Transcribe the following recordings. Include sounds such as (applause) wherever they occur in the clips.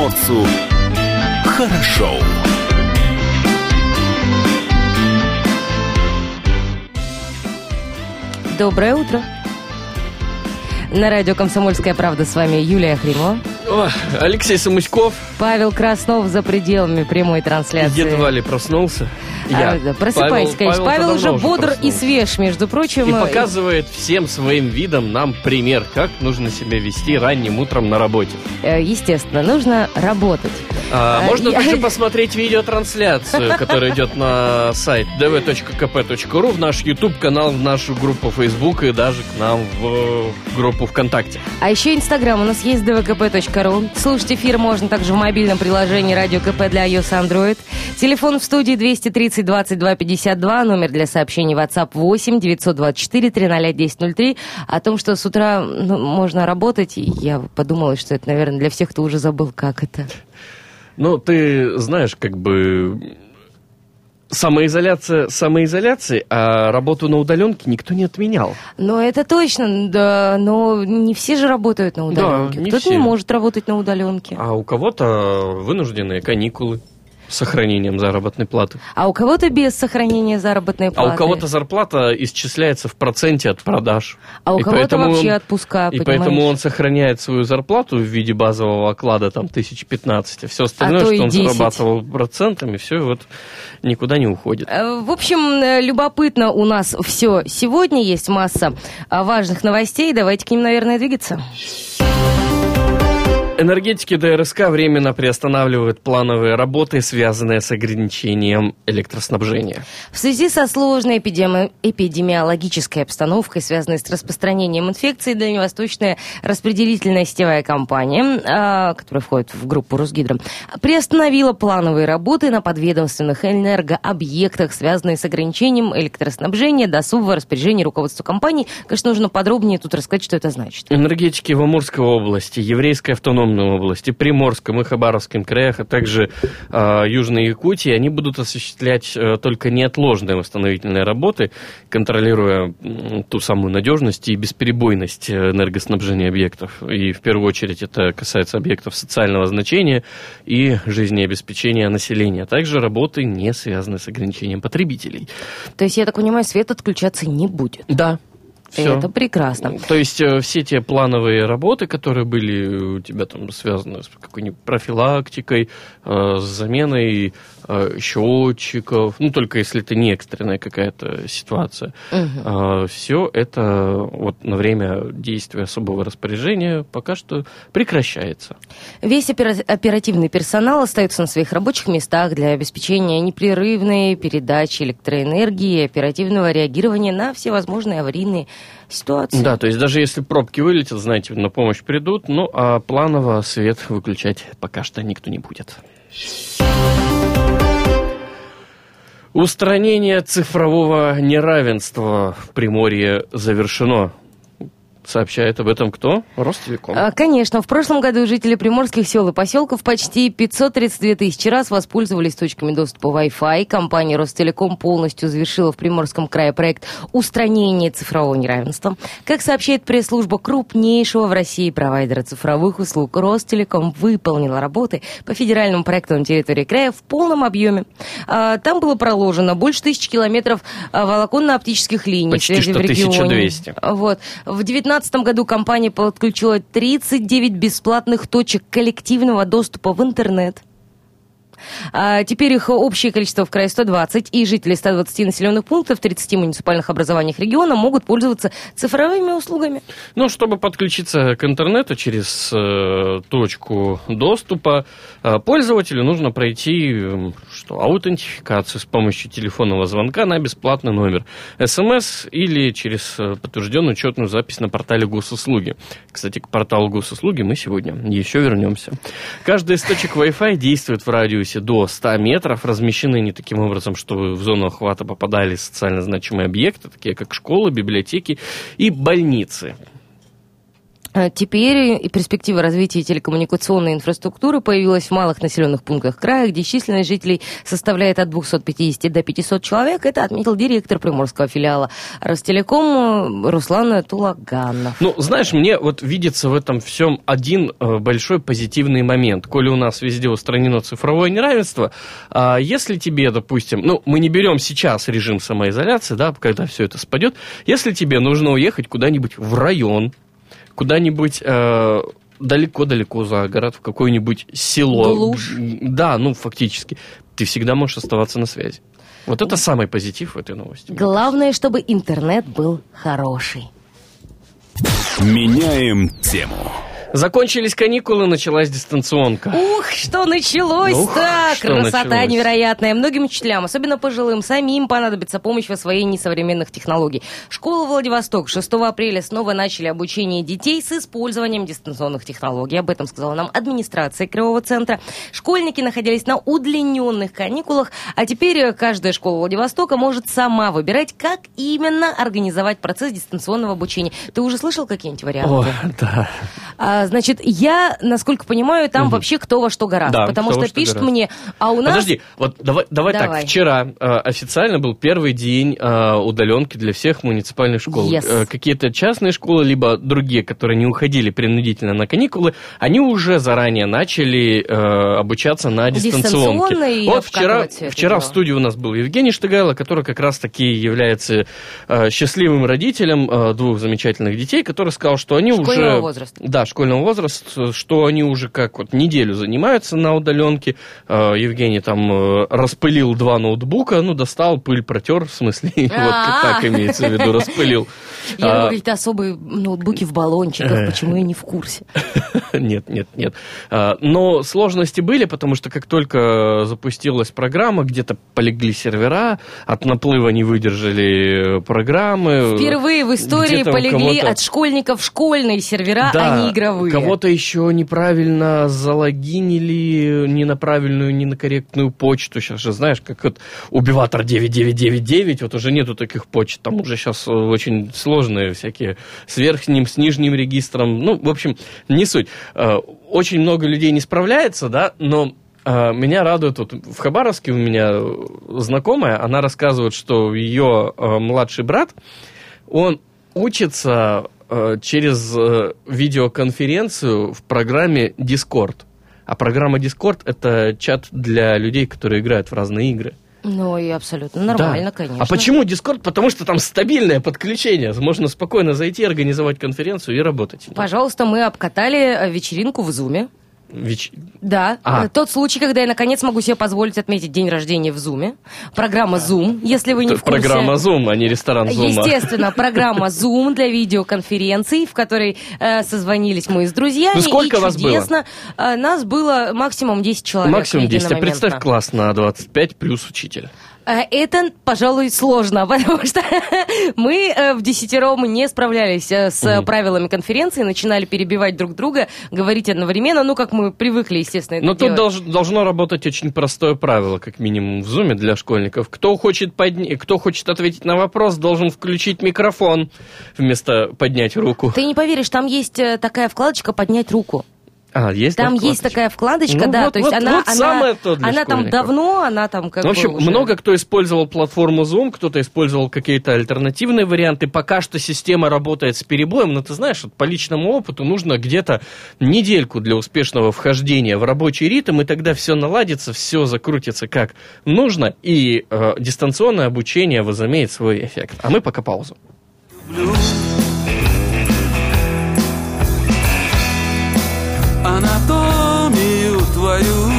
комсомольцу хорошо. Доброе утро. На радио «Комсомольская правда» с вами Юлия Хримова. О, Алексей Самуськов Павел Краснов за пределами прямой трансляции. едва ли проснулся. Я. А, просыпайся, Павел- конечно. Павел, Павел-то уже бодр и проснулся. свеж, между прочим. И показывает всем своим видом нам пример, как нужно себя вести ранним утром на работе. Э, Естественно, нужно работать. А, А, можно я- также посмотреть видеотрансляцию, которая идет на сайт dv.kp.ru, в наш YouTube-канал, в нашу группу Facebook и даже к нам в группу ВКонтакте. А еще Инстаграм у нас есть dvkp.ru. Слушать эфир можно также в мобильном приложении Радио КП для iOS Android. Телефон в студии 230 22 52, номер для сообщений WhatsApp 8 924 300 1003. О том, что с утра ну, можно работать, я подумала, что это, наверное, для всех, кто уже забыл, как это. Ну, ты знаешь, как бы самоизоляция самоизоляцией, а работу на удаленке никто не отменял. Но это точно, да, но не все же работают на удаленке. не Кто-то не может работать на удаленке. А у кого-то вынужденные каникулы с сохранением заработной платы. А у кого-то без сохранения заработной А платы. у кого-то зарплата исчисляется в проценте от продаж. А у кого-то вообще он- отпуска, И понимаешь? поэтому он сохраняет свою зарплату в виде базового оклада там тысяч пятнадцать, а все остальное, А что он 10. зарабатывал процентами, все вот никуда не уходит. Э, В общем, э, любопытно у нас все сегодня. Есть масса а, важных новостей. Давайте к ним, наверное, двигаться. Энергетики ДРСК временно приостанавливают плановые работы, связанные с ограничением электроснабжения. В связи со сложной эпидеми- эпидемиологической обстановкой, связанной с распространением инфекции, Дальневосточная распределительная сетевая компания, а, которая входит в группу Росгидро, приостановила плановые работы на подведомственных энергообъектах, связанные с ограничением электроснабжения до особого распоряжения руководства компании. Конечно, нужно подробнее тут рассказать, что это значит. Энергетики в Амурской области, Еврейской автономной области, Приморском и Хабаровском краях, а также э, Южной Якутии, они будут осуществлять э, только неотложные восстановительные работы, контролируя м, ту самую надежность и бесперебойность э, энергоснабжения объектов. И в первую очередь это касается объектов социального значения и жизнеобеспечения населения, а также работы, не связанные с ограничением потребителей. То есть, я так понимаю, свет отключаться не будет. Да. Всё. Это прекрасно. То есть э, все те плановые работы, которые были у тебя там связаны с какой-нибудь профилактикой, э, с заменой счетчиков, ну только если это не экстренная какая-то ситуация, все это вот на время действия особого распоряжения пока что прекращается. Весь опера- оперативный персонал остается на своих рабочих местах для обеспечения непрерывной передачи электроэнергии и оперативного реагирования на всевозможные аварийные ситуации. Да, то есть даже если пробки вылетят, знаете, на помощь придут, ну а планово свет выключать пока что никто не будет. Устранение цифрового неравенства в Приморье завершено. Сообщает об этом кто? Ростелеком. А, Конечно, в прошлом году жители приморских сел и поселков почти 532 тысячи раз воспользовались точками доступа Wi-Fi. Компания Ростелеком полностью завершила в Приморском крае проект устранения цифрового неравенства. Как сообщает пресс-служба крупнейшего в России провайдера цифровых услуг, Ростелеком выполнила работы по федеральному проекту на территории края в полном объеме. А, Там было проложено больше тысячи километров а, волоконно-оптических линий. Почти что в регионе. 1200. Вот. В 2019 году компания подключила 39 бесплатных точек коллективного доступа в интернет. А теперь их общее количество в крае 120, и жители 120 населенных пунктов в 30 муниципальных образованиях региона могут пользоваться цифровыми услугами. Ну, чтобы подключиться к интернету через э, точку доступа, э, пользователю нужно пройти что, аутентификацию с помощью телефонного звонка на бесплатный номер, СМС или через э, подтвержденную учетную запись на портале госуслуги. Кстати, к порталу госуслуги мы сегодня еще вернемся. Каждая из точек Wi-Fi действует в радиусе до 100 метров, размещены они таким образом, чтобы в зону охвата попадали социально значимые объекты, такие как школы, библиотеки и больницы. А Теперь и перспектива развития телекоммуникационной инфраструктуры появилась в малых населенных пунктах края, где численность жителей составляет от 250 до 500 человек. Это отметил директор приморского филиала Ростелеком э, Руслан Тулаганов. Ну, знаешь, мне вот видится в этом всем один э, большой позитивный момент. Коли у нас везде устранено цифровое неравенство, а если тебе, допустим, ну, мы не берем сейчас режим самоизоляции, да, когда все это спадет, если тебе нужно уехать куда-нибудь в район, куда-нибудь э, далеко-далеко за город, в какое-нибудь село. Глушь. Да, ну, фактически. Ты всегда можешь оставаться на связи. Вот это самый позитив в этой новости. Главное, чтобы интернет был хороший. Меняем тему. Закончились каникулы, началась дистанционка. Ух, что началось-то! Красота началось. невероятная. Многим учителям, особенно пожилым, самим понадобится помощь в освоении современных технологий. Школа Владивосток 6 апреля снова начали обучение детей с использованием дистанционных технологий. Об этом сказала нам администрация Кривого центра. Школьники находились на удлиненных каникулах, а теперь э, каждая школа Владивостока может сама выбирать, как именно организовать процесс дистанционного обучения. Ты уже слышал какие-нибудь варианты? О, да. А, значит, я, насколько понимаю, там Мгм. вообще кто во что гораздо. Да, потому что что пишут гораздо. мне, а у нас... Подожди, вот давай, давай, Давай. так. Вчера э, официально был первый день э, удаленки для всех муниципальных школ. Yes. Э, какие-то частные школы, либо другие, которые не уходили принудительно на каникулы, они уже заранее начали э, обучаться на дистанционке. Вот вчера, вчера в студии у нас был Евгений Штыгайло, который как раз-таки является э, счастливым родителем э, двух замечательных детей, который сказал, что они Школьного уже... возраста. Да, школьного возраста, что они уже как вот неделю занимаются на удаленке. Э, Евгений там э, распылил два ноутбука, ну, достал, пыль протер, в смысле, (laughs) вот А. так имеется в виду, распылил. Я думаю, какие-то особые ноутбуки в баллончиках, Э. почему я не в курсе. (laughs) Нет, нет, нет. А, Но сложности были, потому что как только запустилась программа, где-то полегли сервера, от наплыва не выдержали программы. Впервые в истории полегли от школьников школьные сервера, а не игровые. Кого-то еще неправильно залогинили, не на правильную, не на корректную почту. Сейчас же знаешь, как вот убиватор 9999, вот уже нету таких почт. Там уже сейчас очень сложные всякие с верхним, с нижним регистром. Ну, в общем, не суть. Э, Очень много людей не справляется, да, но э, меня радует, вот в Хабаровске у меня знакомая, она рассказывает, что ее э, младший брат, он учится э, через э, видеоконференцию в программе Discord. А программа Discord это чат для людей, которые играют в разные игры. Ну и абсолютно нормально, Да. конечно. А почему Discord? Потому что там стабильное подключение. Можно спокойно зайти, организовать конференцию и работать. Пожалуйста, мы обкатали э, вечеринку в Зуме. Веч- Да, А. э, тот случай, когда я наконец могу себе позволить отметить день рождения в Зуме. Программа Zoom, если вы не Это в курсе. программа Zoom, а не ресторан Zoom. Естественно, программа (laughs) Zoom для видеоконференций, в которой э, созвонились мы с друзьями. Ну, сколько и вас было? чудесно. э, нас было максимум 10 человек. Максимум 10. А представь класс на 25 плюс учитель. Э, Это, пожалуй, сложно, (laughs) потому что мы э, в десятером не справлялись э, с Мгм. правилами конференции, начинали перебивать друг друга, говорить одновременно, ну, как мы привыкли, естественно, это Но тут делать. долж- должно работать очень простое правило, как минимум в зуме для школьников. Кто хочет, подня- кто хочет ответить на вопрос, должен включить микрофон вместо поднять руку. Ты не поверишь, там есть такая вкладочка «Поднять руку». А, есть Там вкладочка? есть такая вкладочка, Ну да, вот- то есть вот- она, вот она, самое то для она там давно, она там как Ну, в общем, бы уже- много кто использовал платформу Zoom, кто-то использовал какие-то альтернативные варианты. Пока что система работает с перебоем, но ты знаешь, вот по личному опыту нужно где-то недельку для успешного вхождения в рабочий ритм, и тогда все наладится, все закрутится как нужно, и э, дистанционное обучение возымеет свой эффект. А мы пока паузу. Анатомию твою.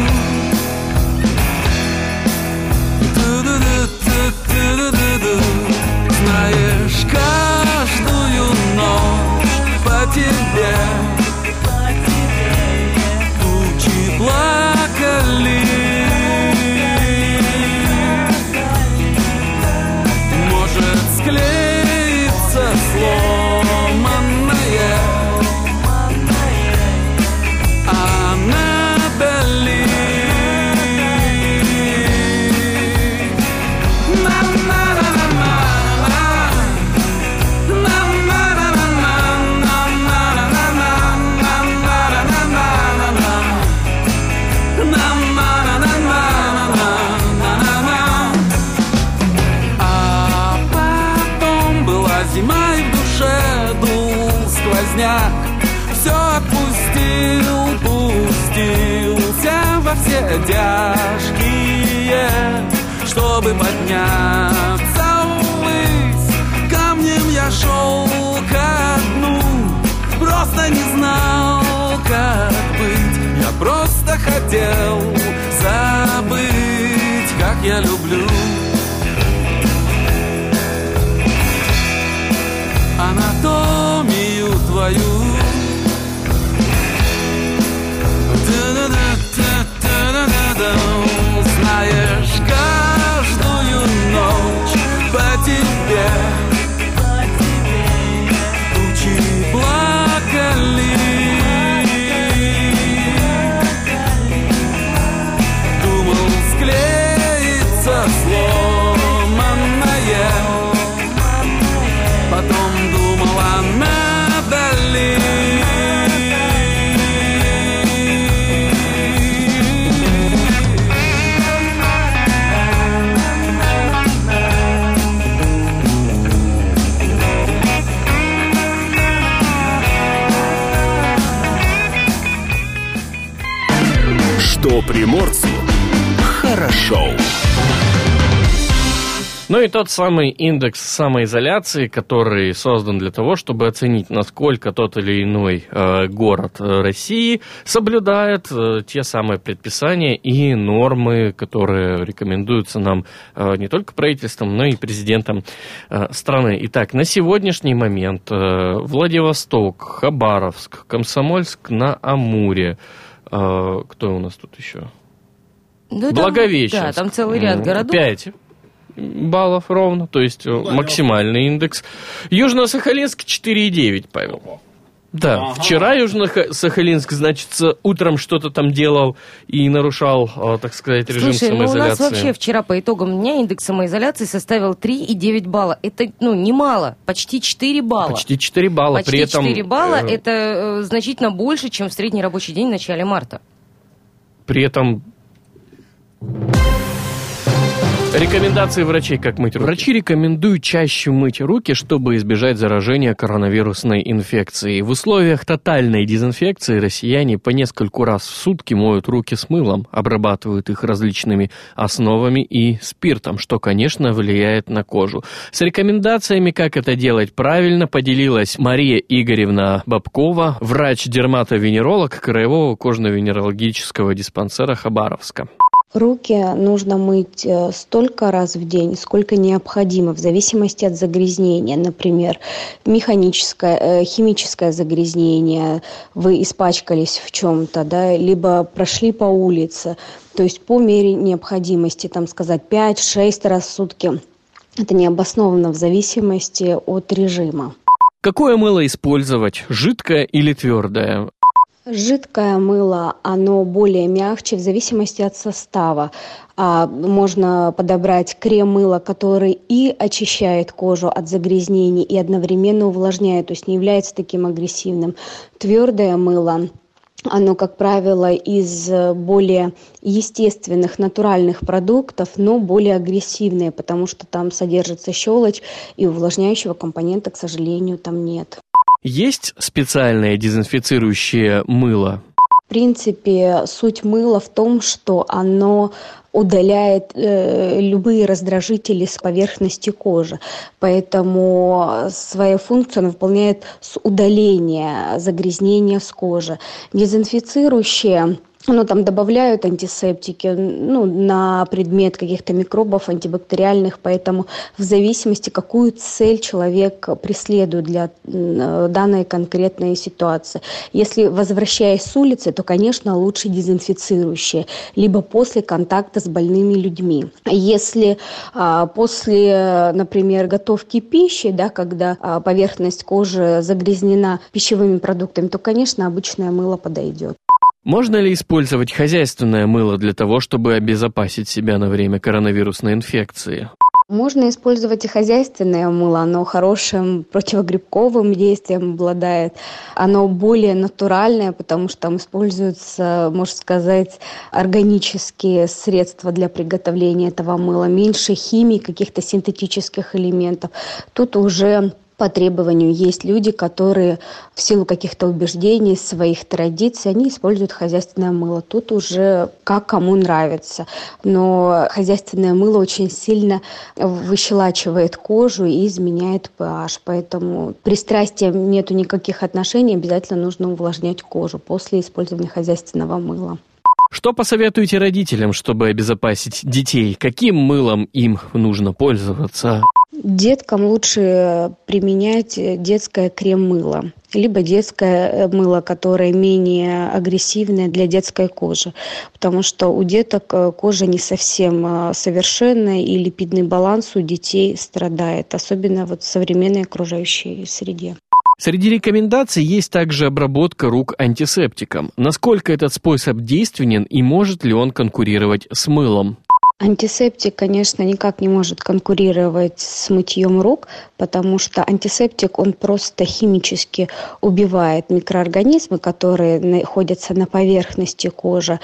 Знаешь, каждую ночь по тебе тучи плакали. Тяжкие Чтобы подняться ввысь Камнем я шел ко дну Просто не знал, как быть. Я просто хотел забыть, как я люблю. Анатомию твою. Приморцу хорошо. Ну и тот самый индекс самоизоляции, который создан для того, чтобы оценить, насколько тот или иной э, город э, России соблюдает э, те самые предписания и нормы, которые рекомендуются нам э, не только правительством, но и президентом э, страны. Итак, на сегодняшний момент э, Владивосток, Хабаровск, Комсомольск на Амуре. Э, кто у нас тут еще? Ну, там- Благовещенск. Да, там целый ряд городов. Пять баллов ровно, то есть э, максимальный индекс. Южно-Сахалинск 4,9, Павел. Да, вчера Южно-Сахалинск, значит, утром что-то там делал и нарушал, э, так сказать, режим Слушай, ну у нас самоизоляции. вообще вчера по итогам дня индекс самоизоляции составил 3,9 балла. Это, ну, немало, почти 4 балла. Почти 4 балла. Почти При этом, 4 балла э, это э, значительно больше, чем в средний рабочий день в начале марта. При этом Рекомендации врачей, как мыть руки. Врачи рекомендуют чаще мыть руки, чтобы избежать заражения коронавирусной инфекцией. В условиях тотальной дезинфекции россияне по нескольку раз в сутки моют руки с мылом, обрабатывают их различными основами и спиртом, что, конечно, влияет на кожу. С рекомендациями, как это делать правильно, поделилась Мария Игоревна Бабкова, врач-дерматовенеролог Краевого кожно-венерологического диспансера Хабаровска. Руки нужно мыть э, столько раз в день, сколько необходимо, в зависимости от загрязнения. Например, механическое, э, химическое загрязнение, вы испачкались в чем-то, да, либо прошли по улице. То есть по мере необходимости, там сказать, 5-6 раз в сутки. Это необоснованно в зависимости от режима. Какое мыло использовать, жидкое или твердое? Жидкое мыло, оно более мягче в зависимости от состава. А, можно подобрать крем-мыло, который и очищает кожу от загрязнений, и одновременно увлажняет, то есть не является таким агрессивным. Твердое мыло, оно, как правило, из э, более естественных, натуральных продуктов, но более агрессивное, потому что там содержится щелочь, и увлажняющего компонента, к сожалению, там нет. Есть специальное дезинфицирующее мыло? В принципе, суть мыла в том, что оно удаляет э, любые раздражители с поверхности кожи. Поэтому свою функцию она выполняет с удаления загрязнения с кожи. Дезинфицирующее ну, там добавляют антисептики ну, на предмет каких-то микробов антибактериальных, поэтому в зависимости, какую цель человек преследует для данной конкретной ситуации. Если возвращаясь с улицы, то, конечно, лучше дезинфицирующее, либо после контакта с больными людьми. Если а, после, например, готовки пищи, да, когда а, поверхность кожи загрязнена пищевыми продуктами, то, конечно, обычное мыло подойдет. Можно ли использовать хозяйственное мыло для того, чтобы обезопасить себя на время коронавирусной инфекции? Можно использовать и хозяйственное мыло, оно хорошим противогрибковым действием обладает. Оно более натуральное, потому что там используются, можно сказать, органические средства для приготовления этого мыла. Меньше химии, каких-то синтетических элементов. Тут уже по требованию есть люди, которые в силу каких-то убеждений, своих традиций, они используют хозяйственное мыло. Тут уже как кому нравится. Но хозяйственное мыло очень сильно выщелачивает кожу и изменяет pH. Поэтому пристрастием нету никаких отношений, обязательно нужно увлажнять кожу после использования хозяйственного мыла. Что посоветуете родителям, чтобы обезопасить детей? Каким мылом им нужно пользоваться? Деткам лучше применять детское крем-мыло, либо детское э, мыло, которое менее агрессивное для детской кожи, потому что у деток э, кожа не совсем э, совершенная и липидный баланс у детей страдает, особенно вот в современной окружающей среде. Среди рекомендаций есть также обработка рук антисептиком. Насколько этот способ действенен и может ли он конкурировать с мылом? Антисептик, конечно, никак не может конкурировать с мытьем рук, потому что антисептик, он просто химически убивает микроорганизмы, которые находятся на поверхности кожи.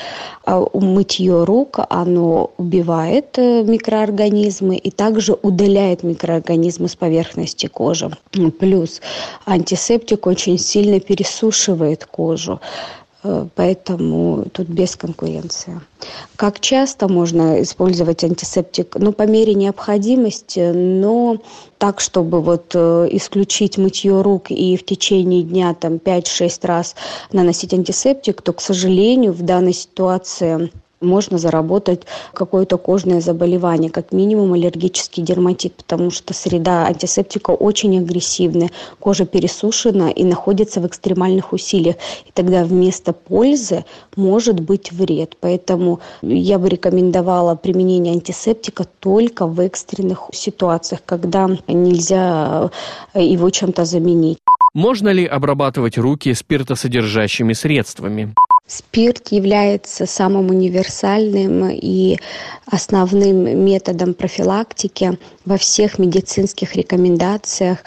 А мытье рук, оно убивает э, микроорганизмы и также удаляет микроорганизмы с поверхности кожи. Плюс антисептик очень сильно пересушивает кожу. Э, поэтому тут без конкуренции. Как часто можно использовать антисептик? Ну, по мере необходимости, но так, чтобы вот э, исключить мытье рук и в течение дня там 5-6 раз наносить антисептик, то, к сожалению, в данной ситуации можно заработать какое-то кожное заболевание, как минимум аллергический дерматит, потому что среда антисептика очень агрессивная, кожа пересушена и находится в экстремальных усилиях. И тогда вместо пользы может быть вред. Поэтому я бы рекомендовала применение антисептика только в экстренных ситуациях, когда нельзя его чем-то заменить. Можно ли обрабатывать руки спиртосодержащими средствами? Спирт является самым универсальным и основным методом профилактики во всех медицинских рекомендациях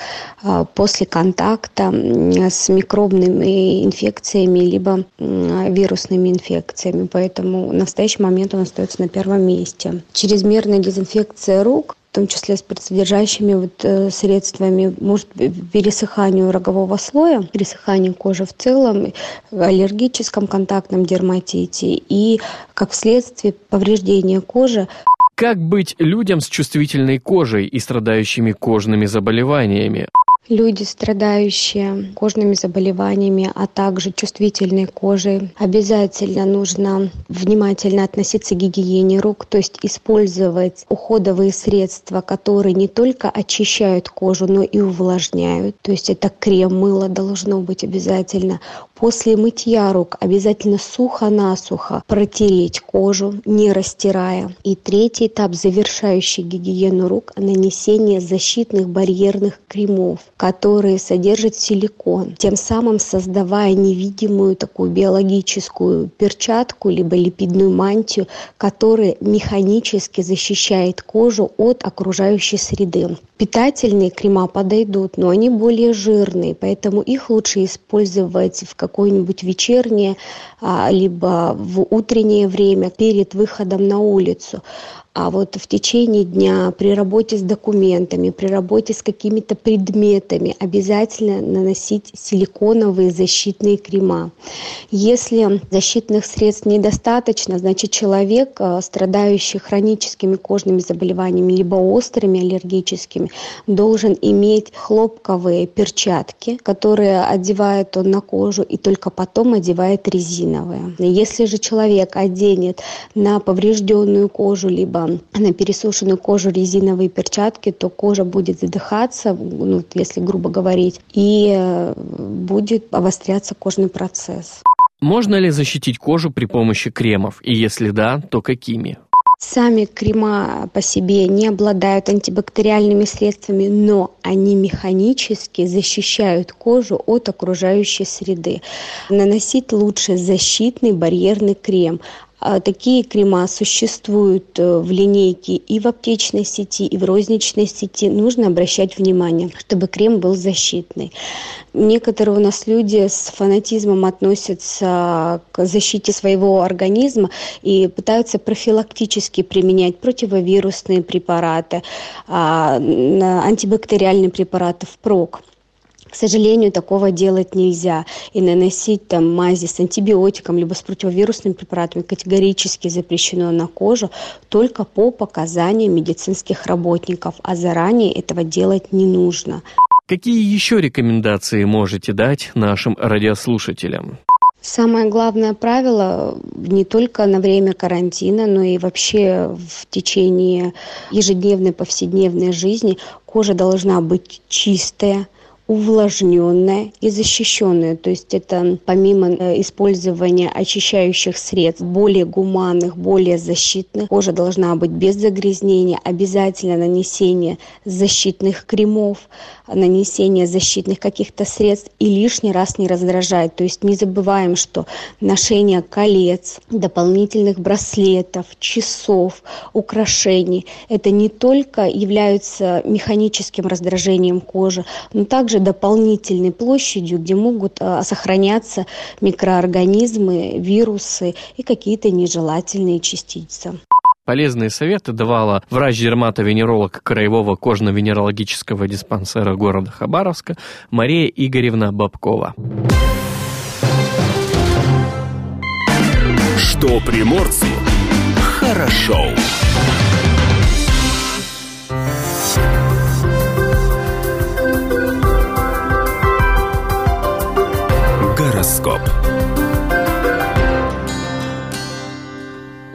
а, после контакта с микробными инфекциями либо вирусными инфекциями. Поэтому в настоящий момент он остается на первом месте. Чрезмерная дезинфекция рук в том числе с содержащими вот, э, средствами, может пересыханию рогового слоя, пересыханию кожи в целом, аллергическом контактном дерматите и, как следствие, повреждения кожи. Как быть людям с чувствительной кожей и страдающими кожными заболеваниями? Люди, страдающие кожными заболеваниями, а также чувствительной кожей, обязательно нужно внимательно относиться к гигиене рук, то есть использовать уходовые средства, которые не только очищают кожу, но и увлажняют. То есть это крем, мыло должно быть обязательно. После мытья рук обязательно сухо-насухо протереть кожу, не растирая. И третий этап, завершающий гигиену рук, нанесение защитных барьерных кремов, которые содержат силикон, тем самым создавая невидимую такую биологическую перчатку либо липидную мантию, которая механически защищает кожу от окружающей среды. Питательные крема подойдут, но они более жирные, поэтому их лучше использовать в какое-нибудь вечернее, а, либо в утреннее время перед выходом на улицу. А вот в течение дня при работе с документами, при работе с какими-то предметами обязательно наносить силиконовые защитные крема. Если защитных средств недостаточно, значит человек, э, страдающий хроническими кожными заболеваниями, либо острыми аллергическими, должен иметь хлопковые перчатки, которые одевает он на кожу и только потом одевает резиновые. Если же человек оденет на поврежденную кожу, либо на пересушенную кожу резиновые перчатки, то кожа будет задыхаться, ну, если грубо говорить, и э, будет обостряться кожный процесс. Можно ли защитить кожу при помощи кремов? И если да, то какими? Сами крема по себе не обладают антибактериальными средствами, но они механически защищают кожу от окружающей среды. Наносить лучше защитный барьерный крем, А Такие крема существуют э, в линейке и в аптечной сети, и в розничной сети. Нужно обращать внимание, чтобы крем был защитный. Некоторые у нас люди с фанатизмом относятся к защите своего организма и пытаются профилактически применять противовирусные препараты, а, антибактериальные препараты впрок. К сожалению, такого делать нельзя. И наносить там мази с антибиотиком, либо с противовирусными препаратами категорически запрещено на кожу только по показаниям медицинских работников, а заранее этого делать не нужно. Какие еще рекомендации можете дать нашим радиослушателям? Самое главное правило не только на время карантина, но и вообще в течение ежедневной, повседневной жизни кожа должна быть чистая, увлажненная и защищенная. То есть это помимо э, использования очищающих средств, более гуманных, более защитных, кожа должна быть без загрязнения, обязательно нанесение защитных кремов, нанесение защитных каких-то средств и лишний раз не раздражать. То есть не забываем, что ношение колец, дополнительных браслетов, часов, украшений – это не только являются механическим раздражением кожи, но также дополнительной площадью, где могут э, сохраняться микроорганизмы, вирусы и какие-то нежелательные частицы. Полезные советы давала врач-дерматовенеролог Краевого кожно-венерологического диспансера города Хабаровска Мария Игоревна Бабкова. Что приморцу хорошо. Гороскоп.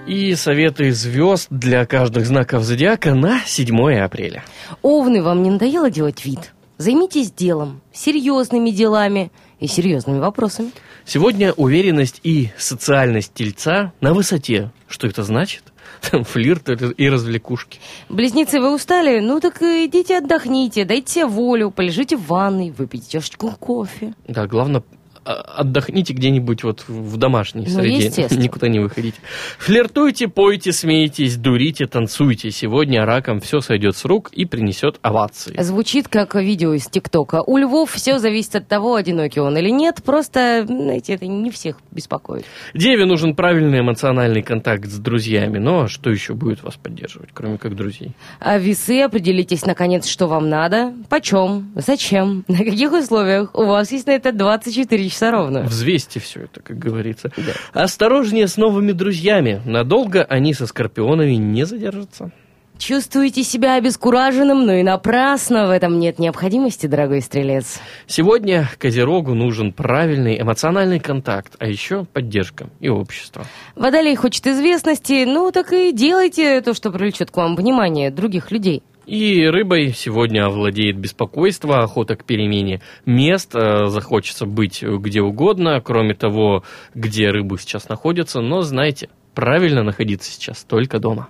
И советы звезд для каждых знаков зодиака на 7 апреля. Овны, вам не надоело делать вид? Займитесь делом, серьезными делами и серьезными вопросами. Сегодня уверенность и социальность тельца на высоте. Что это значит? Флирт и развлекушки. Близнецы, вы устали? Ну так идите отдохните, дайте себе волю, полежите в ванной, выпейте чашечку кофе. Да, главное, отдохните где-нибудь вот в домашней Ну, среде, (laughs) никуда не выходите. Флиртуйте, пойте, смейтесь, дурите, танцуйте. Сегодня раком все сойдет с рук и принесет овации. Звучит как видео из ТикТока. У львов все зависит от того, одинокий он или нет. Просто, знаете, это не всех беспокоит. Деве нужен правильный эмоциональный контакт с друзьями. Но что еще будет вас поддерживать, кроме как друзей? А весы, определитесь, наконец, что вам надо, почем, зачем, (laughs) на каких условиях. У вас есть на это 24 часа ровно. Взвесьте все это, как говорится. Осторожнее с новыми друзьями. Надолго они со скорпионами не задержатся. Чувствуете себя обескураженным, но и напрасно. В этом нет необходимости, дорогой стрелец. Сегодня Козерогу нужен правильный эмоциональный контакт, а еще поддержка и общество. Водолей хочет известности, ну так и делайте то, что привлечет к вам внимание других людей. И рыбой сегодня овладеет беспокойство, охота к перемене мест, э, захочется быть где угодно, кроме того, где рыбы сейчас находятся, но знайте, правильно находиться сейчас только дома.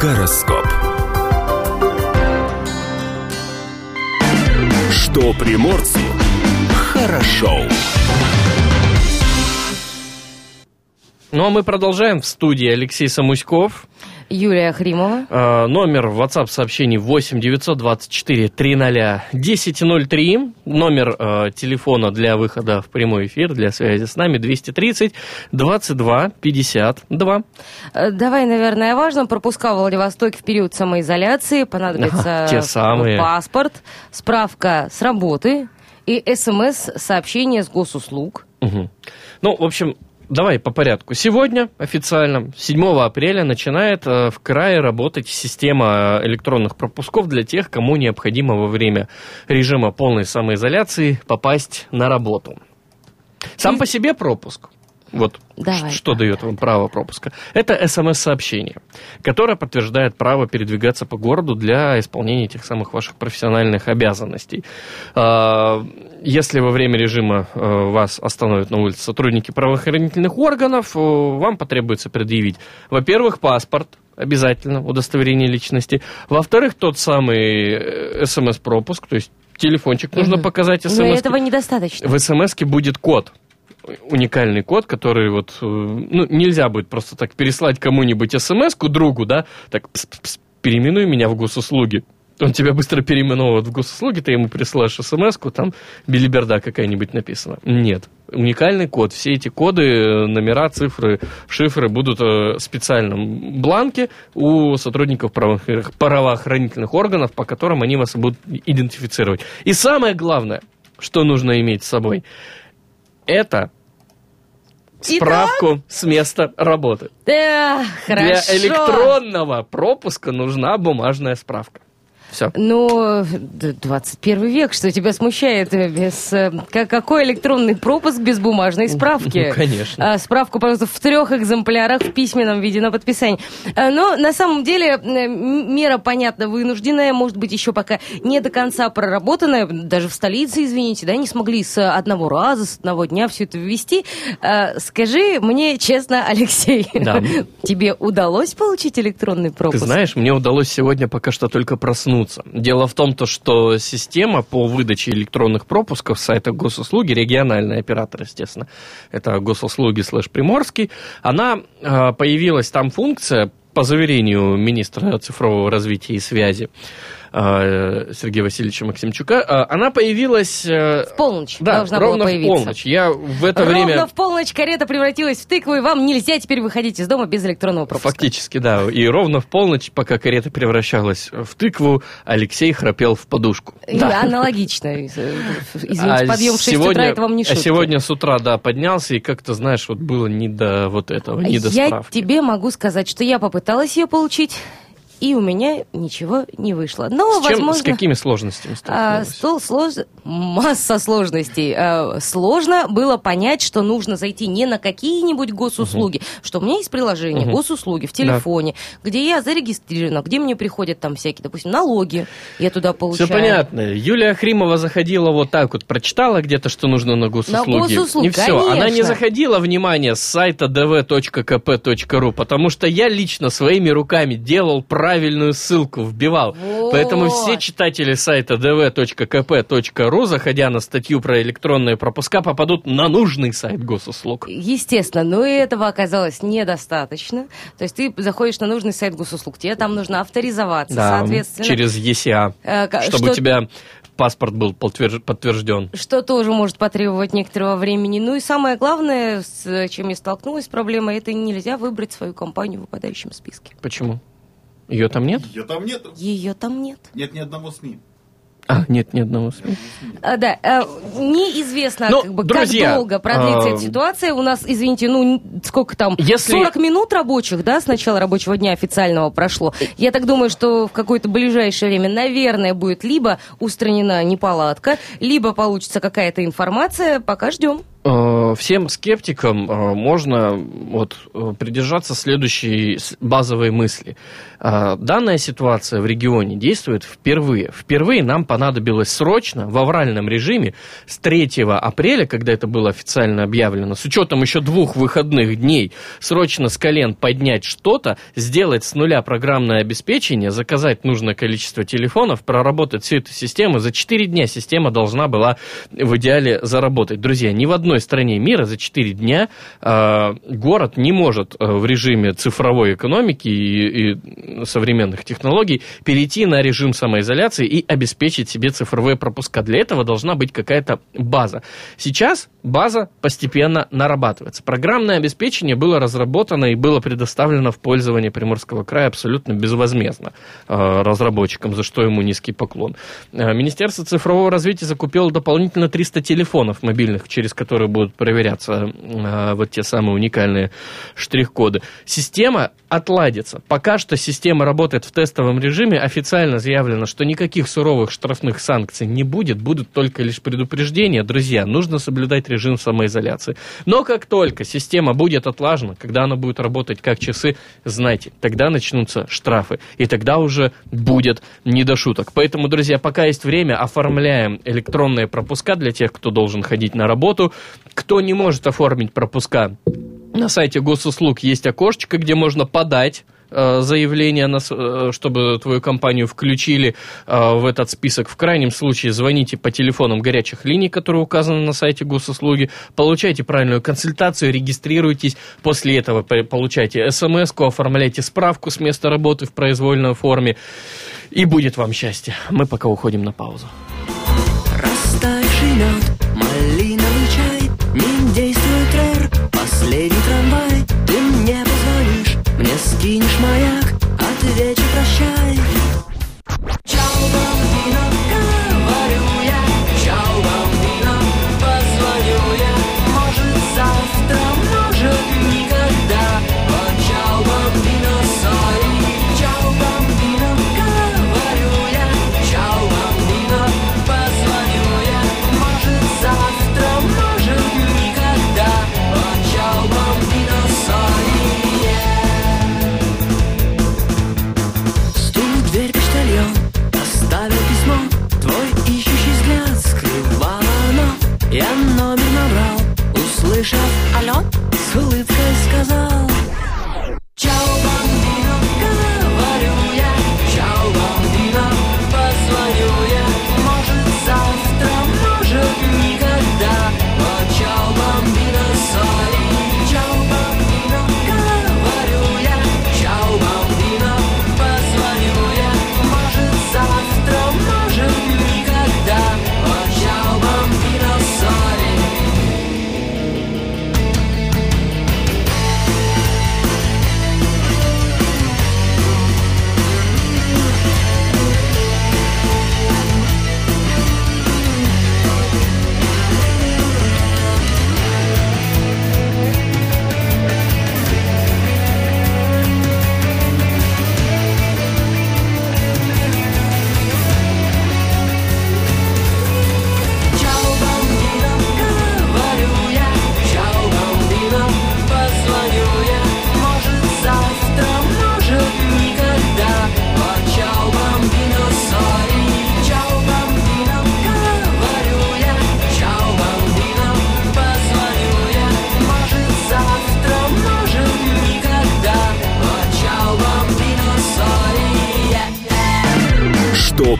Гороскоп. Что приморцу хорошо. Ну а мы продолжаем в студии Алексей Самуськов. Юлия Хримова. Э, Номер WhatsApp сообщений 8 924 300 1003. Номер э, телефона для выхода в прямой эфир, для связи с нами 230 22 52. Э, Давай, наверное, о важном. Пропуска в Владивостоке в период самоизоляции. Понадобится Ага, (laughs) те самые. паспорт, справка с работы и СМС-сообщение с госуслуг. Мгм. Ну, в общем, давай по порядку. Сегодня официально, 7 апреля, начинает э, в крае работать система электронных пропусков для тех, кому необходимо во время режима полной самоизоляции попасть на работу. Сам по себе пропуск. Вот Давай, что да. дает вам право пропуска. Это смс-сообщение, которое подтверждает право передвигаться по городу для исполнения тех самых ваших профессиональных обязанностей. А, Если во время режима э, вас остановят на улице сотрудники правоохранительных органов, э, вам потребуется предъявить, во-первых, паспорт, обязательно, удостоверение личности, во-вторых, тот самый э, смс-пропуск, то есть телефончик нужно показать Но смс. этого недостаточно. В смс будет код. Уникальный код, который вот, э, ну, нельзя будет просто так переслать кому-нибудь смс-ку другу, да, так, «Пс-пс-пс, переименуй меня в госуслуги. Он тебя быстро переименовывает в госуслуги, ты ему присылаешь смс-ку, там билиберда какая-нибудь написана. Нет. Уникальный код. Все эти коды, номера, цифры, шифры будут э, в специальном бланке у сотрудников правоохр- правоохранительных органов, по которым они вас будут идентифицировать. И самое главное, что нужно иметь с собой, это справку с места работы. Да, хорошо. Для электронного пропуска нужна бумажная справка. Все. Ну, д- 21 век, что тебя смущает э, без... э, ка- Какой электронный пропуск без бумажной справки? Ну, конечно. А, Справку, пожалуйста, в трех экземплярах в письменном виде на подписание. А, Но на самом деле э, мера, понятно, вынужденная, может быть, еще пока не до конца проработанная. Даже в столице, извините, да, не смогли с одного раза, с одного дня все это ввести. А, Скажи мне честно, Алексей, Да. (laughs) тебе удалось получить электронный Ты пропуск? знаешь, мне удалось сегодня пока что только проснуться. Дело в том, то, что система по выдаче электронных пропусков сайта госуслуги, региональный оператор, естественно, это госуслуги слэш приморский, она э, появилась там функция, по заверению министра цифрового развития и связи Сергея Васильевича Максимчука, э, она появилась... э, В полночь да, должна ровно была в появиться. полночь. Я в это Ровно время... в полночь карета превратилась в тыкву, и вам нельзя теперь выходить из дома без электронного пропуска. Фактически, да. И ровно в полночь, пока карета превращалась в тыкву, Алексей храпел в подушку. И Аналогично. (laughs) Извините, А подъем в 6 утра, это вам не а шутки. сегодня с утра, да, поднялся, и как-то, знаешь, вот было не до вот этого, не до Я справки. тебе могу сказать, что я попыталась ее получить, и у меня ничего не вышло. Но, С, чем, возможно... с какими сложностями А, столкнулась? стол слож... Масса сложностей. А, Сложно было понять, что нужно зайти не на какие-нибудь госуслуги, что у меня есть приложение Мгм. госуслуги в телефоне, где я зарегистрирована, где мне приходят там всякие, допустим, налоги, я туда получаю. Все понятно. Юлия Хримова заходила вот так вот, прочитала где-то, что нужно на госуслуги. На госуслуги, И все. Она не конечно. заходила, внимание, с сайта dv.kp.ru, потому что я лично своими руками делал правильную ссылку, вбивал. Вот. Поэтому все читатели сайта dv.kp.ru, заходя на статью про электронные пропуска, попадут на нужный сайт госуслуг. Естественно, но и этого оказалось недостаточно. То есть ты заходишь на нужный сайт госуслуг, тебе там нужно авторизоваться, Да, соответственно. через ECA, э, ка- чтобы что- у тебя паспорт был подтверж- подтвержден. Что тоже может потребовать некоторого времени. Ну и самое главное, с чем я столкнулась с проблемой, это нельзя выбрать свою компанию в выпадающем списке. Почему? Ее там нет? Ее там нет. Ее там нет. Нет ни одного СМИ. А, нет ни одного СМИ. А, да, а, неизвестно, Ну, как, бы, друзья, как долго продлится а, эта ситуация. У нас, извините, ну, сколько там, Если- 40 минут рабочих, да, с начала рабочего дня официального прошло. Я так думаю, что в какое-то ближайшее время, наверное, будет либо устранена неполадка, либо получится какая-то информация. Пока ждем. Э, Всем скептикам э, можно вот, э, придержаться следующей базовой мысли. Данная ситуация в регионе действует впервые. Впервые нам понадобилось срочно в авральном режиме с 3 апреля, когда это было официально объявлено, с учетом еще двух выходных дней, срочно с колен поднять что-то, сделать с нуля программное обеспечение, заказать нужное количество телефонов, проработать всю эту систему. За 4 дня система должна была в идеале заработать. Друзья, ни в одной стране мира за 4 дня э, город не может э, в режиме цифровой экономики и, и современных технологий перейти на режим самоизоляции и обеспечить себе цифровые пропуска. Для этого должна быть какая-то база. Сейчас база постепенно нарабатывается. Программное обеспечение было разработано и было предоставлено в пользование Приморского края абсолютно безвозмездно э, разработчикам, за что ему низкий поклон. Э, Министерство цифрового развития закупило дополнительно 300 телефонов мобильных, через которые будут проверяться э, вот те самые уникальные штрих-коды. Система отладится. Пока что система работает в тестовом режиме. Официально заявлено, что никаких суровых штрафных санкций не будет. Будут только лишь предупреждения. Друзья, нужно соблюдать режим самоизоляции. Но как только система будет отлажена, когда она будет работать как часы, знайте, тогда начнутся штрафы. И тогда уже будет не до шуток. Поэтому, друзья, пока есть время, оформляем электронные пропуска для тех, кто должен ходить на работу. Кто не может оформить пропуска, на сайте госуслуг есть окошечко, где можно подать э, заявление, э, чтобы твою компанию включили э, в этот список. В крайнем случае звоните по телефонам горячих линий, которые указаны на сайте госуслуги, получайте правильную консультацию, регистрируйтесь. После этого по- получайте смс-ку, оформляйте справку с места работы в произвольной форме. И будет вам счастье. Мы пока уходим на паузу. Растаявший лед, последний трамвай Ты мне позвонишь, мне скинешь маяк Ответи прощай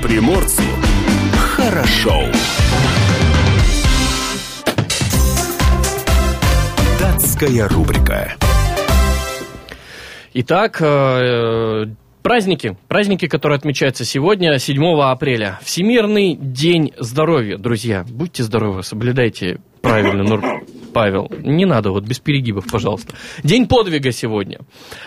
приморцу хорошо. Датская рубрика. Итак, э, праздники. Праздники, которые отмечаются сегодня, 7 апреля. Всемирный день здоровья, друзья. Будьте здоровы, соблюдайте правильно, Павел. Не надо, вот без перегибов, пожалуйста. День подвига сегодня.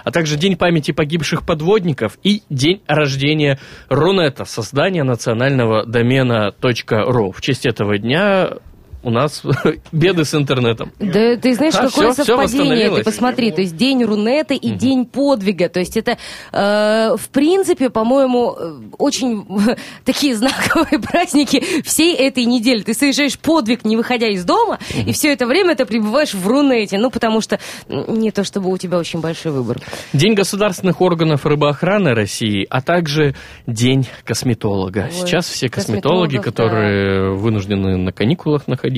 А также День памяти погибших подводников и День рождения Рунета, создания национального домена .ру. В честь этого дня у нас (laughs) беды с интернетом. Да ты знаешь, А, какое всё совпадение, ты восстановилось. посмотри, то есть день Рунета и день подвига, то есть это, э, в принципе, по-моему, э, очень (laughs) такие знаковые (laughs) праздники всей этой недели. Ты совершаешь подвиг, не выходя из дома, и все это время ты пребываешь в Рунете, ну, потому что не то чтобы у тебя очень большой выбор. День государственных органов рыбоохраны России, а также День косметолога. Ой, Сейчас все косметологи, которые вынуждены на каникулах находиться,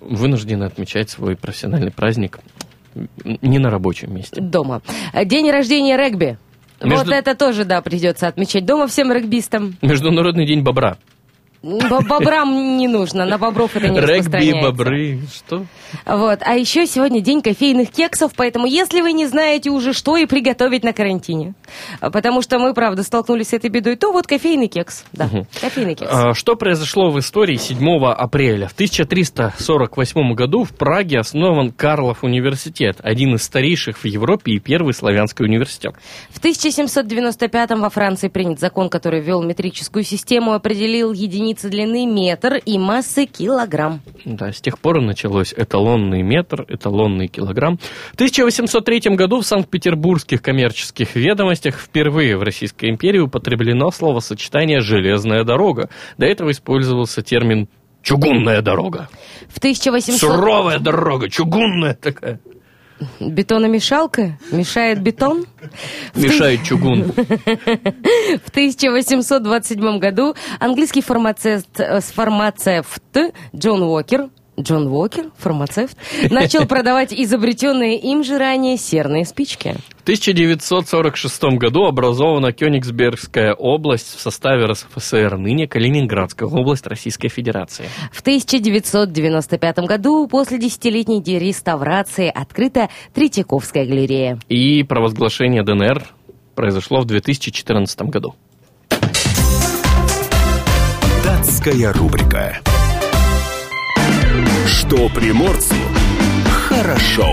вынуждены отмечать свой профессиональный праздник не на рабочем месте. Дома. Э, День рождения регби. Между- Вот это тоже, да, придется отмечать дома всем регбистам. Международный день бобра. Бо- Бобрам не нужно, на бобров это не Регби, распространяется. бобры, что? Вот. А еще сегодня день кофейных кексов, поэтому если вы не знаете уже, что и приготовить на карантине, а, потому что мы, правда, столкнулись с этой бедой, то вот кофейный кекс. Да, кофейный кекс. А, Что произошло в истории 7 апреля? В 1348 году в Праге основан Карлов университет, один из старейших в Европе и первый славянский университет. В 1795 во Франции принят закон, который ввел метрическую систему, определил единицы длины метр и массы килограмм. Да, с тех пор началось эталонный метр, эталонный килограмм. В 1803 году в Санкт-Петербургских коммерческих ведомостях впервые в Российской империи употреблено словосочетание «железная дорога». До этого использовался термин «чугунная дорога». В 1800... Суровая дорога, чугунная такая. Бетономешалка мешает бетон. Мешает чугун. (laughs) В 1827 году английский фармацевт, э, фармацевт Джон Уокер Джон Уокер, фармацевт, начал (laughs) продавать изобретенные им же ранее серные спички. В 1946 году образована Кёнигсбергская область в составе РСФСР, ныне Калининградская область Российской Федерации. В 1995 году, после десятилетней реставрации, открыта Третьяковская галерея. И провозглашение ДНР произошло в 2014 году. Датская рубрика. Что приморцу хорошо.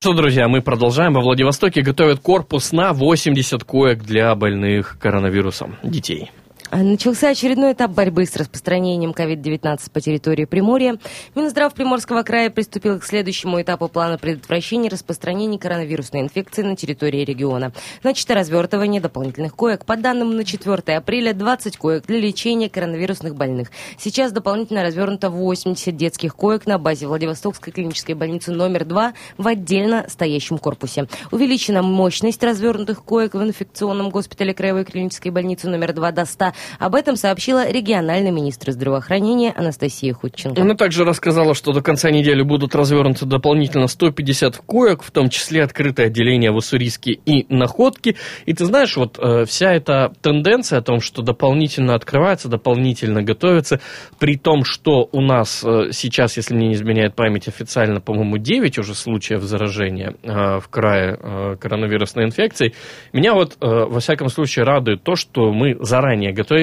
Что, друзья, мы продолжаем. Во Владивостоке готовят корпус на 80 коек для больных коронавирусом детей. А Начался очередной этап борьбы с распространением COVID-19 по территории Приморья. Минздрав Приморского края приступил к следующему этапу плана предотвращения распространения коронавирусной инфекции на территории региона. Начато развертывание дополнительных коек. По данным на 4 апреля 20 коек для лечения коронавирусных больных. Сейчас дополнительно развернуто 80 детских коек на базе Владивостокской клинической больницы номер 2 в отдельно стоящем корпусе. Увеличена мощность развернутых коек в инфекционном госпитале Краевой клинической больницы номер 2 до 100. Об этом сообщила региональный министр здравоохранения Анастасия Худченко. Она также рассказала, что до конца недели будут развернуты дополнительно 150 коек, в том числе открытое отделение в Уссурийске и Находке. И ты знаешь, вот э, вся эта тенденция о том, что дополнительно открывается, дополнительно готовится, при том, что у нас э, сейчас, если мне не изменяет память, официально, по-моему, 9 уже случаев заражения э, в крае э, коронавирусной инфекцией, меня вот, э, во всяком случае, радует то, что мы заранее готовимся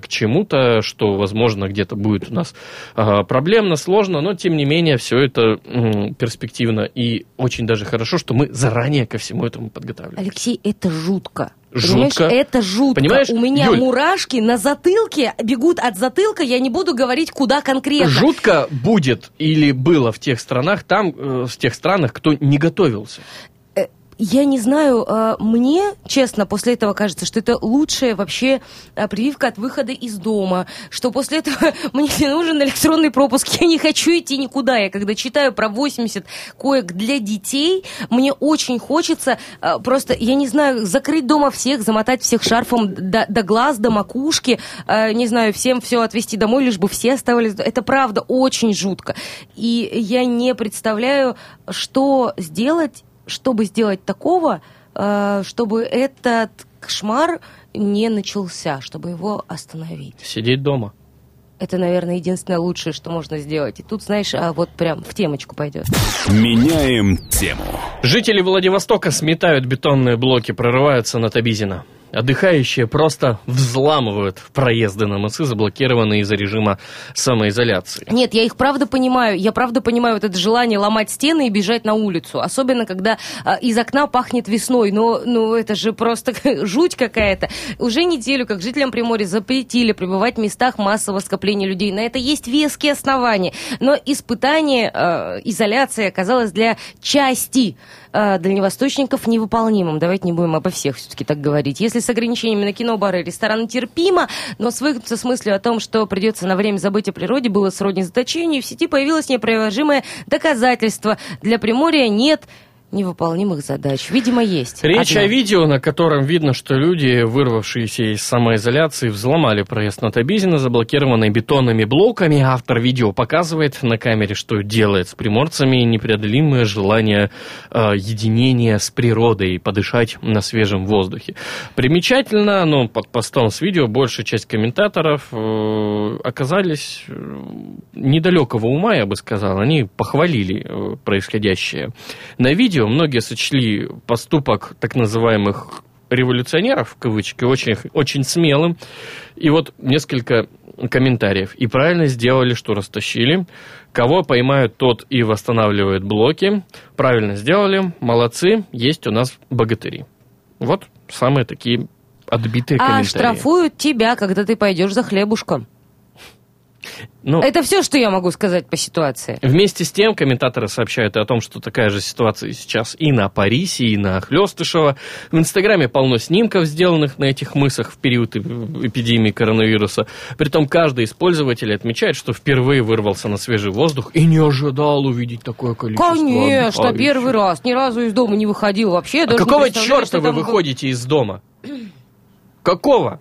к чему-то, что, возможно, где-то будет у нас э, проблемно, сложно, но, тем не менее, все это перспективно и очень даже хорошо, что мы заранее ко всему этому подготавливаемся. Алексей, это жутко. Жутко. Понимаешь, это жутко. Понимаешь, У меня Юль? мурашки на затылке бегут от затылка, я не буду говорить, куда конкретно. Жутко будет или было в тех странах, там, э, в тех странах, кто не готовился. Я не знаю, э, мне, честно, после этого кажется, что это лучшая вообще э, прививка от выхода из дома, что после этого (laughs) мне не нужен электронный пропуск, я не хочу идти никуда. Я когда читаю про 80 коек для детей, мне очень хочется э, просто, я не знаю, закрыть дома всех, замотать всех шарфом до, до глаз, до макушки, не знаю, всем все отвезти домой, лишь бы все оставались. Это правда очень жутко. И я не представляю, что сделать чтобы сделать такого, э, чтобы этот кошмар не начался, чтобы его остановить. Сидеть дома. Это, наверное, единственное лучшее, что можно сделать. И тут, знаешь, а вот прям в темочку пойдет. Меняем тему. Жители Владивостока сметают бетонные блоки, прорываются на Табизина. Отдыхающие просто взламывают проезды на мысы, заблокированные из-за режима самоизоляции. Нет, я их правда понимаю. Я правда понимаю вот это желание ломать стены и бежать на улицу. Особенно, когда а, из окна пахнет весной. Но ну, это же просто (laughs) жуть какая-то. Уже неделю, как жителям Приморья запретили пребывать в местах массового скопления людей. На это есть веские основания. Но испытание э, изоляции оказалось для части э, дальневосточников невыполнимым. Давайте не будем обо всех все-таки так говорить. Если с ограничениями на кино, бары и рестораны терпимо, но свыкнуться с мыслью о том, что придется на время забыть о природе, было сродни заточению, в сети появилось неопровержимое доказательство. Для Приморья нет невыполнимых задач. Видимо, есть. Речь Одна. о видео, на котором видно, что люди, вырвавшиеся из самоизоляции, взломали проезд на Табизина, заблокированный бетонными блоками. Автор видео показывает на камере, что делает с приморцами непреодолимое желание э, единения с природой и подышать на свежем воздухе. Примечательно, но под постом с видео большая часть комментаторов э, оказались э, недалекого ума, я бы сказал. Они похвалили э, происходящее. На видео многие сочли поступок так называемых революционеров, в кавычки, очень, очень смелым. И вот несколько комментариев. И правильно сделали, что растащили. Кого поймают, тот и восстанавливает блоки. Правильно сделали. Молодцы. Есть у нас богатыри. Вот самые такие отбитые А комментарии. штрафуют тебя, когда ты пойдешь за хлебушком. Ну, Это все, что я могу сказать по ситуации. Вместе с тем комментаторы сообщают о том, что такая же ситуация сейчас и на Парисе, и на Хлестышево. В Инстаграме полно снимков, сделанных на этих мысах в период эп- эпидемии коронавируса. Притом каждый из пользователей отмечает, что впервые вырвался на свежий воздух и не ожидал увидеть такое количество Конечно, отдыхающих. первый раз. Ни разу из дома не выходил вообще. А какого черта вы там выходите из дома? Какого?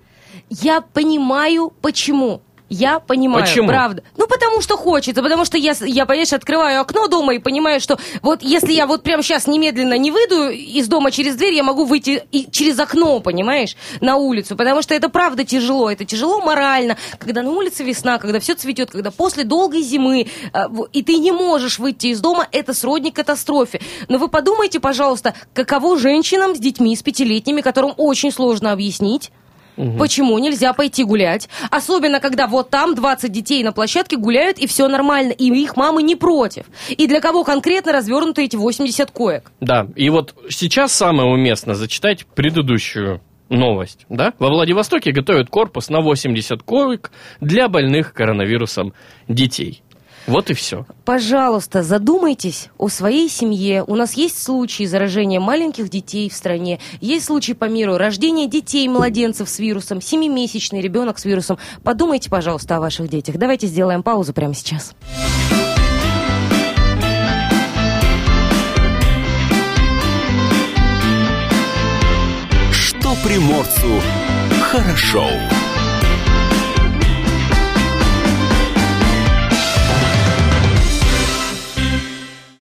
Я понимаю, почему. Я понимаю, Почему? правда. Ну, потому что хочется, потому что я, я, понимаешь, открываю окно дома и понимаю, что вот если я вот прямо сейчас немедленно не выйду из дома через дверь, я могу выйти и через окно, понимаешь, на улицу, потому что это правда тяжело, это тяжело морально, когда на улице весна, когда все цветет, когда после долгой зимы, в- и ты не можешь выйти из дома, это сродни катастрофе. Но вы подумайте, пожалуйста, каково женщинам с детьми, с пятилетними, которым очень сложно объяснить, Почему нельзя пойти гулять? Особенно, когда вот там 20 детей на площадке гуляют, и все нормально, и их мамы не против. И для кого конкретно развернуты эти 80 коек? Да, и вот сейчас самое уместно зачитать предыдущую новость. Да? Во Владивостоке готовят корпус на 80 коек для больных коронавирусом детей. Вот и все. Пожалуйста, задумайтесь о своей семье. У нас есть случаи заражения маленьких детей в стране. Есть случаи по миру рождения детей, младенцев с вирусом, семимесячный ребенок с вирусом. Подумайте, пожалуйста, о ваших детях. Давайте сделаем паузу прямо сейчас. Что приморцу хорошо.